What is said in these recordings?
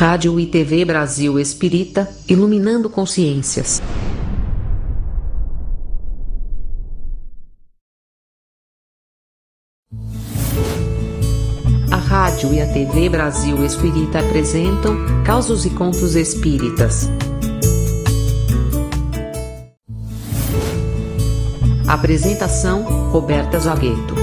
Rádio e TV Brasil Espírita, iluminando consciências. A rádio e a TV Brasil Espírita apresentam Causos e Contos Espíritas. Apresentação: Roberta Zagueto.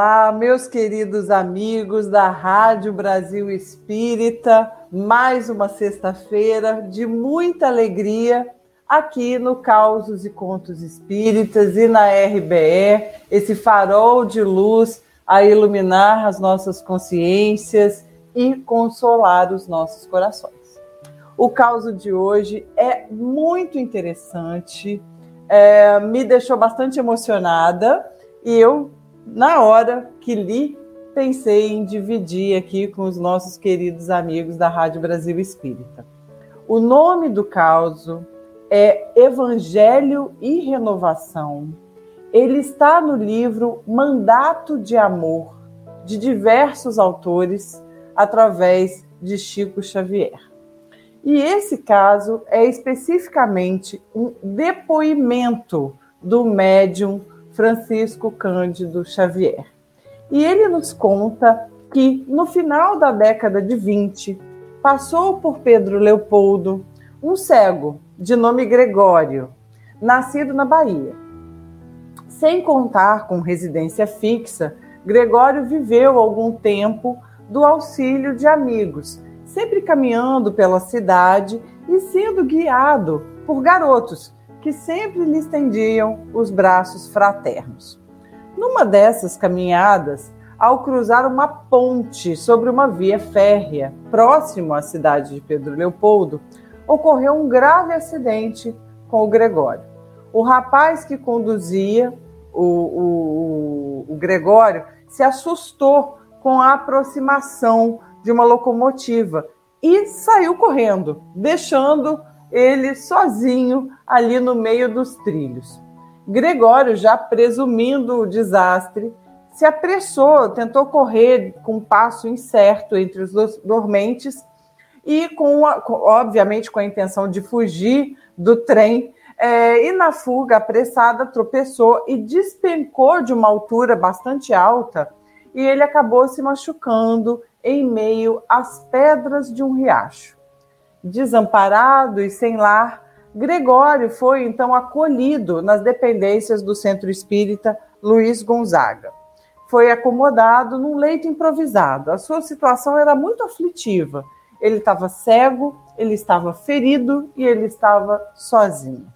Olá, meus queridos amigos da Rádio Brasil Espírita. Mais uma sexta-feira de muita alegria aqui no Causos e Contos Espíritas e na RBE, esse farol de luz a iluminar as nossas consciências e consolar os nossos corações. O caso de hoje é muito interessante, é, me deixou bastante emocionada e eu, na hora que li, pensei em dividir aqui com os nossos queridos amigos da Rádio Brasil Espírita. O nome do caso é Evangelho e Renovação. Ele está no livro Mandato de Amor, de diversos autores, através de Chico Xavier. E esse caso é especificamente um depoimento do médium Francisco Cândido Xavier. E ele nos conta que no final da década de 20, passou por Pedro Leopoldo um cego de nome Gregório, nascido na Bahia. Sem contar com residência fixa, Gregório viveu algum tempo do auxílio de amigos sempre caminhando pela cidade e sendo guiado por garotos que sempre lhe estendiam os braços fraternos. Numa dessas caminhadas, ao cruzar uma ponte sobre uma via férrea próximo à cidade de Pedro Leopoldo, ocorreu um grave acidente com o Gregório. O rapaz que conduzia o, o, o Gregório se assustou com a aproximação de uma locomotiva e saiu correndo, deixando ele sozinho ali no meio dos trilhos. Gregório, já presumindo o desastre, se apressou, tentou correr com um passo incerto entre os dormentes e, com, obviamente, com a intenção de fugir do trem. É, e na fuga apressada tropeçou e despencou de uma altura bastante alta e ele acabou se machucando em meio às pedras de um riacho. Desamparado e sem lar, Gregório foi então acolhido nas dependências do Centro Espírita Luiz Gonzaga. Foi acomodado num leito improvisado. A sua situação era muito aflitiva. Ele estava cego, ele estava ferido e ele estava sozinho.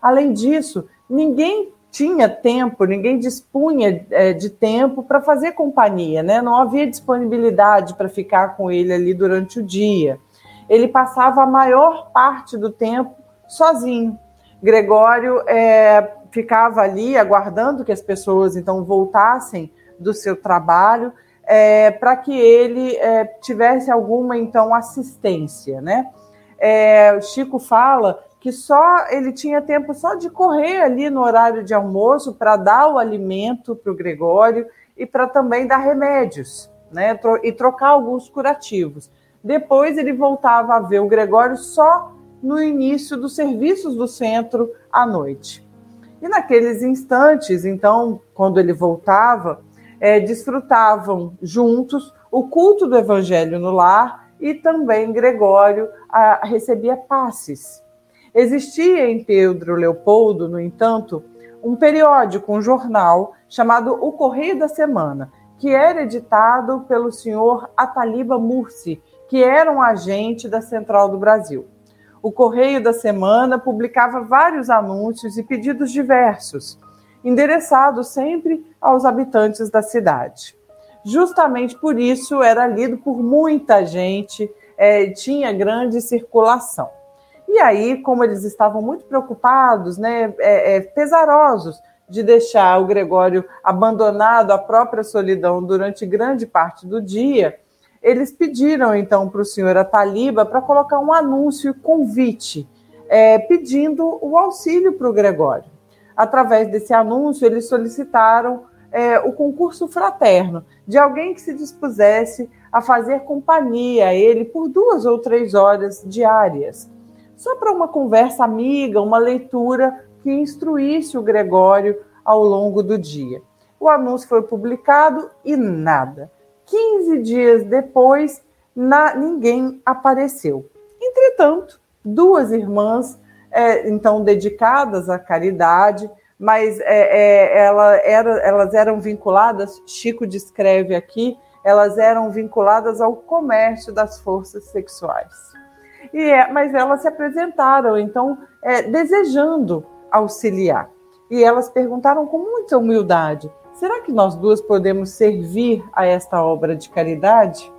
Além disso, ninguém tinha tempo, ninguém dispunha é, de tempo para fazer companhia, né? Não havia disponibilidade para ficar com ele ali durante o dia. Ele passava a maior parte do tempo sozinho. Gregório é, ficava ali aguardando que as pessoas então voltassem do seu trabalho é, para que ele é, tivesse alguma então assistência, né? É, Chico fala que só ele tinha tempo só de correr ali no horário de almoço para dar o alimento para o Gregório e para também dar remédios, né? E trocar alguns curativos. Depois ele voltava a ver o Gregório só no início dos serviços do centro à noite. E naqueles instantes, então, quando ele voltava, é, desfrutavam juntos o culto do Evangelho no lar e também Gregório a, recebia passes Existia em Pedro Leopoldo, no entanto, um periódico, um jornal chamado O Correio da Semana, que era editado pelo senhor Ataliba Mursi, que era um agente da Central do Brasil. O Correio da Semana publicava vários anúncios e pedidos diversos, endereçados sempre aos habitantes da cidade. Justamente por isso era lido por muita gente, é, tinha grande circulação. E aí, como eles estavam muito preocupados, né, é, é, pesarosos de deixar o Gregório abandonado à própria solidão durante grande parte do dia, eles pediram então para o senhor Ataliba para colocar um anúncio convite, é, pedindo o auxílio para o Gregório. Através desse anúncio, eles solicitaram é, o concurso fraterno de alguém que se dispusesse a fazer companhia a ele por duas ou três horas diárias, só para uma conversa amiga, uma leitura que instruísse o Gregório ao longo do dia. O anúncio foi publicado e nada. 15 dias depois, na, ninguém apareceu. Entretanto, duas irmãs, é, então dedicadas à caridade, mas é, é, ela era, elas eram vinculadas, Chico descreve aqui, elas eram vinculadas ao comércio das forças sexuais. E é, mas elas se apresentaram, então, é, desejando auxiliar. E elas perguntaram com muita humildade: será que nós duas podemos servir a esta obra de caridade?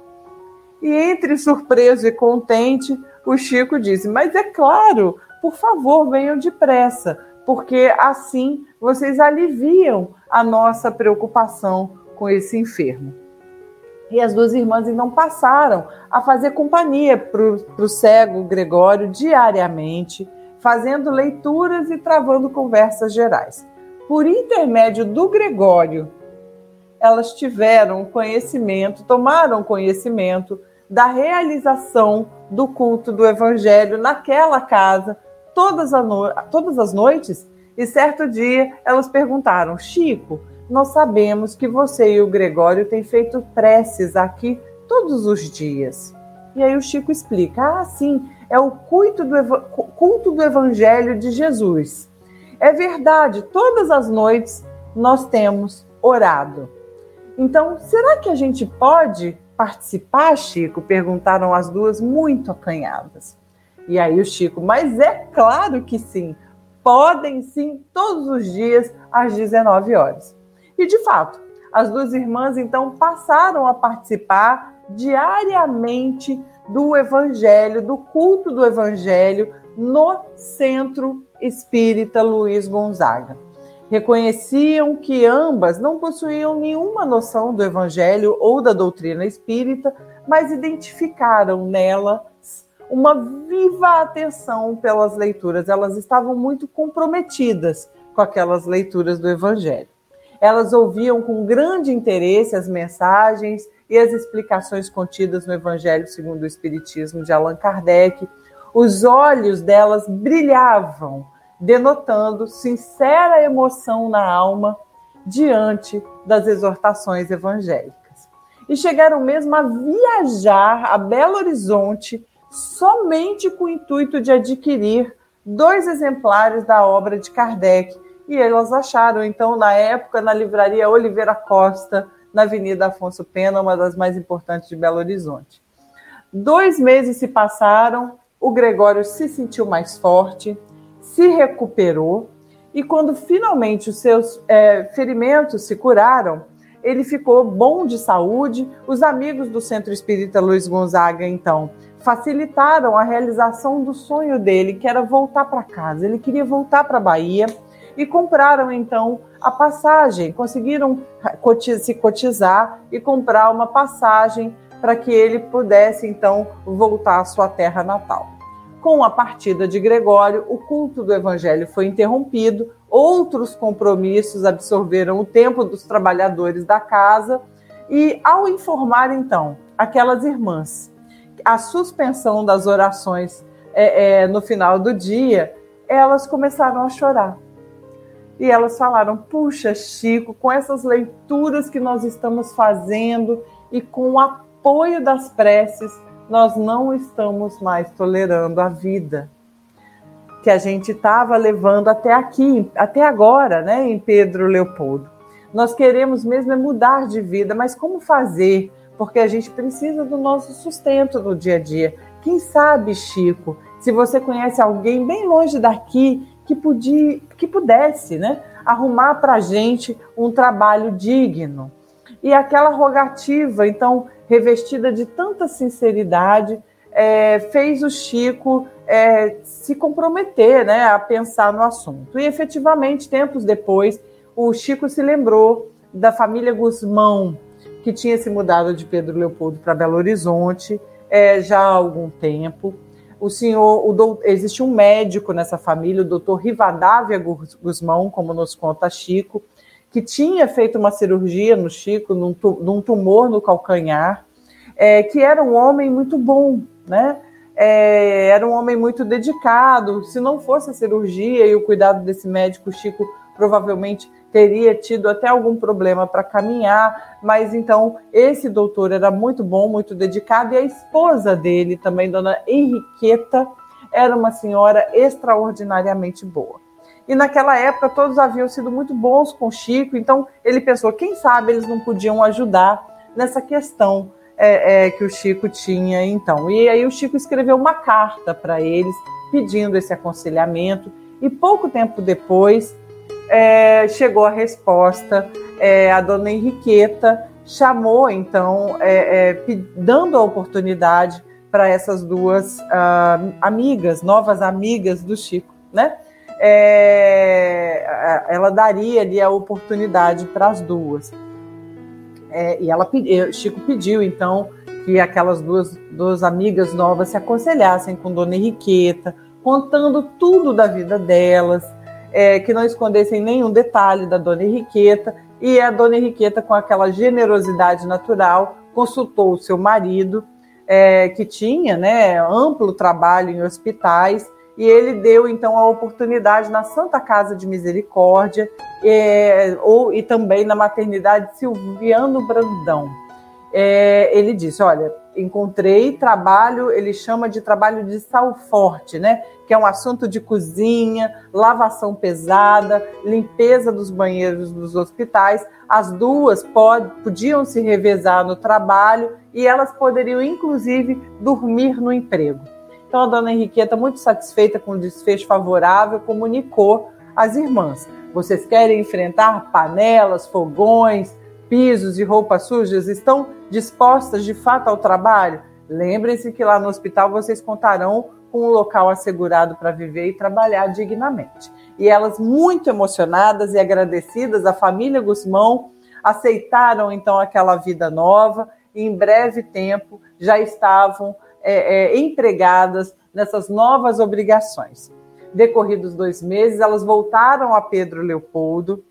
E entre surpreso e contente, o Chico disse: Mas é claro, por favor, venham depressa, porque assim vocês aliviam a nossa preocupação com esse enfermo. E as duas irmãs então passaram a fazer companhia para o cego Gregório diariamente, fazendo leituras e travando conversas gerais. Por intermédio do Gregório, elas tiveram conhecimento, tomaram conhecimento da realização do culto do Evangelho naquela casa todas, no... todas as noites. E certo dia elas perguntaram: Chico, nós sabemos que você e o Gregório têm feito preces aqui todos os dias. E aí o Chico explica: ah, sim, é o culto do, culto do Evangelho de Jesus. É verdade, todas as noites nós temos orado. Então, será que a gente pode participar, Chico? Perguntaram as duas, muito acanhadas. E aí o Chico, mas é claro que sim, podem sim, todos os dias, às 19 horas. E de fato, as duas irmãs então passaram a participar diariamente do Evangelho, do culto do Evangelho no Centro Espírita Luiz Gonzaga. Reconheciam que ambas não possuíam nenhuma noção do Evangelho ou da doutrina espírita, mas identificaram nela uma viva atenção pelas leituras. Elas estavam muito comprometidas com aquelas leituras do Evangelho. Elas ouviam com grande interesse as mensagens e as explicações contidas no Evangelho segundo o Espiritismo de Allan Kardec. Os olhos delas brilhavam, denotando sincera emoção na alma diante das exortações evangélicas. E chegaram mesmo a viajar a Belo Horizonte somente com o intuito de adquirir dois exemplares da obra de Kardec e elas acharam, então, na época, na livraria Oliveira Costa, na Avenida Afonso Pena, uma das mais importantes de Belo Horizonte. Dois meses se passaram, o Gregório se sentiu mais forte, se recuperou, e quando finalmente os seus é, ferimentos se curaram, ele ficou bom de saúde. Os amigos do Centro Espírita Luiz Gonzaga, então, facilitaram a realização do sonho dele, que era voltar para casa. Ele queria voltar para a Bahia e compraram então a passagem, conseguiram se cotizar e comprar uma passagem para que ele pudesse então voltar à sua terra natal. Com a partida de Gregório, o culto do evangelho foi interrompido, outros compromissos absorveram o tempo dos trabalhadores da casa e, ao informar então aquelas irmãs a suspensão das orações é, é, no final do dia, elas começaram a chorar e elas falaram: puxa, Chico, com essas leituras que nós estamos fazendo e com o apoio das preces, nós não estamos mais tolerando a vida que a gente estava levando até aqui, até agora, né, em Pedro Leopoldo. Nós queremos mesmo é mudar de vida, mas como fazer? Porque a gente precisa do nosso sustento no dia a dia. Quem sabe, Chico, se você conhece alguém bem longe daqui que, podia, que pudesse né, arrumar para a gente um trabalho digno. E aquela rogativa, então, revestida de tanta sinceridade, é, fez o Chico é, se comprometer né, a pensar no assunto. E efetivamente, tempos depois, o Chico se lembrou da família Guzmão, que tinha se mudado de Pedro Leopoldo para Belo Horizonte é, já há algum tempo o senhor, o existe um médico nessa família, o doutor Rivadavia Guzmão, como nos conta Chico, que tinha feito uma cirurgia no Chico, num, num tumor no calcanhar, é, que era um homem muito bom, né? É, era um homem muito dedicado. Se não fosse a cirurgia e o cuidado desse médico, Chico provavelmente teria tido até algum problema para caminhar, mas então esse doutor era muito bom, muito dedicado, e a esposa dele, também, dona Henriqueta, era uma senhora extraordinariamente boa. E naquela época todos haviam sido muito bons com Chico, então ele pensou: quem sabe eles não podiam ajudar nessa questão é, é, que o Chico tinha então. E aí o Chico escreveu uma carta para eles pedindo esse aconselhamento, e pouco tempo depois é, chegou a resposta. É, a dona Henriqueta chamou então, é, é, dando a oportunidade para essas duas uh, amigas, novas amigas do Chico, né? É, ela daria ali a oportunidade para as duas. É, e ela Chico pediu então que aquelas duas, duas amigas novas se aconselhassem com Dona Henriqueta, contando tudo da vida delas, é, que não escondessem nenhum detalhe da Dona Henriqueta. E a Dona Henriqueta, com aquela generosidade natural, consultou o seu marido, é, que tinha né, amplo trabalho em hospitais, e ele deu então a oportunidade na Santa Casa de Misericórdia é, ou, e também na maternidade Silviano Brandão. É, ele disse: Olha, encontrei trabalho, ele chama de trabalho de sal forte, né? Que é um assunto de cozinha, lavação pesada, limpeza dos banheiros dos hospitais. As duas pod, podiam se revezar no trabalho e elas poderiam, inclusive, dormir no emprego. Então a dona Henriqueta, muito satisfeita com o desfecho favorável, comunicou às irmãs: vocês querem enfrentar panelas, fogões, pisos e roupas sujas? Estão dispostas de fato ao trabalho? Lembrem-se que lá no hospital vocês contarão com um local assegurado para viver e trabalhar dignamente. E elas, muito emocionadas e agradecidas, a família Guzmão aceitaram então aquela vida nova e em breve tempo já estavam é, é, empregadas nessas novas obrigações. Decorridos dois meses, elas voltaram a Pedro Leopoldo.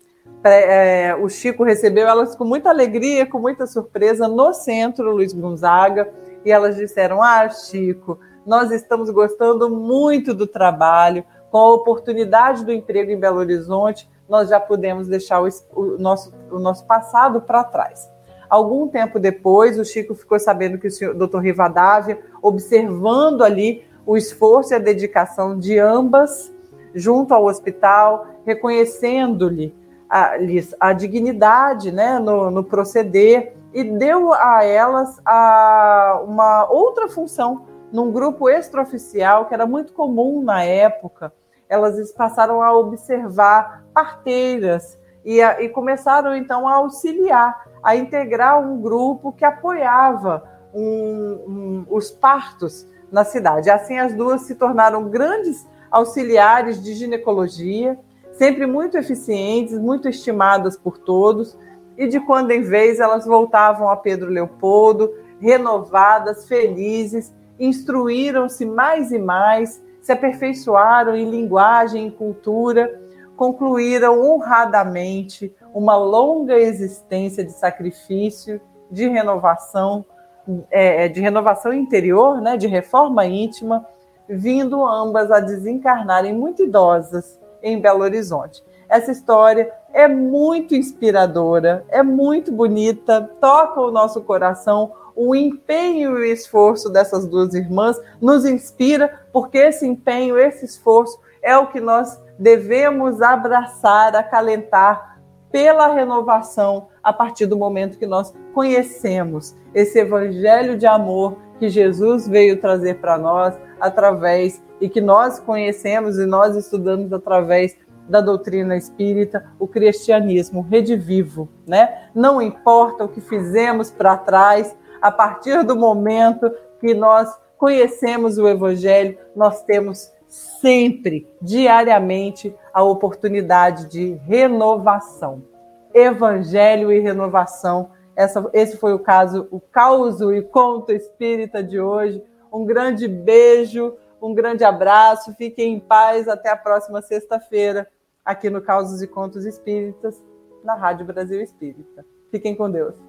É, o Chico recebeu elas com muita alegria, com muita surpresa, no centro Luiz Gonzaga, e elas disseram: Ah, Chico, nós estamos gostando muito do trabalho, com a oportunidade do emprego em Belo Horizonte, nós já podemos deixar o, o nosso, o nosso passado para trás. Algum tempo depois, o Chico ficou sabendo que o senhor, Dr. Rivadavia, observando ali o esforço e a dedicação de ambas junto ao hospital, reconhecendo-lhe a, a, dignidade né, no, no, proceder e deu a elas a, uma outra função num grupo extraoficial que era muito comum na época. Elas passaram a observar parteiras e, a, e começaram então a auxiliar a integrar um grupo que apoiava um, um, os partos na cidade. Assim, as duas se tornaram grandes auxiliares de ginecologia, sempre muito eficientes, muito estimadas por todos, e de quando em vez elas voltavam a Pedro Leopoldo, renovadas, felizes, instruíram-se mais e mais, se aperfeiçoaram em linguagem e cultura, concluíram honradamente uma longa existência de sacrifício, de renovação, é, de renovação interior, né, de reforma íntima, vindo ambas a desencarnarem muito idosas em Belo Horizonte. Essa história é muito inspiradora, é muito bonita, toca o nosso coração. O empenho e o esforço dessas duas irmãs nos inspira, porque esse empenho, esse esforço é o que nós devemos abraçar, acalentar pela renovação a partir do momento que nós conhecemos esse evangelho de amor que Jesus veio trazer para nós através e que nós conhecemos e nós estudamos através da doutrina espírita, o cristianismo redivivo, né? Não importa o que fizemos para trás, a partir do momento que nós conhecemos o evangelho, nós temos sempre, diariamente, a oportunidade de renovação. Evangelho e renovação. Essa, esse foi o caso, o caos e conto espírita de hoje. Um grande beijo, um grande abraço, fiquem em paz, até a próxima sexta-feira, aqui no Causos e Contos Espíritas. na Rádio Brasil Espírita. Fiquem com Deus.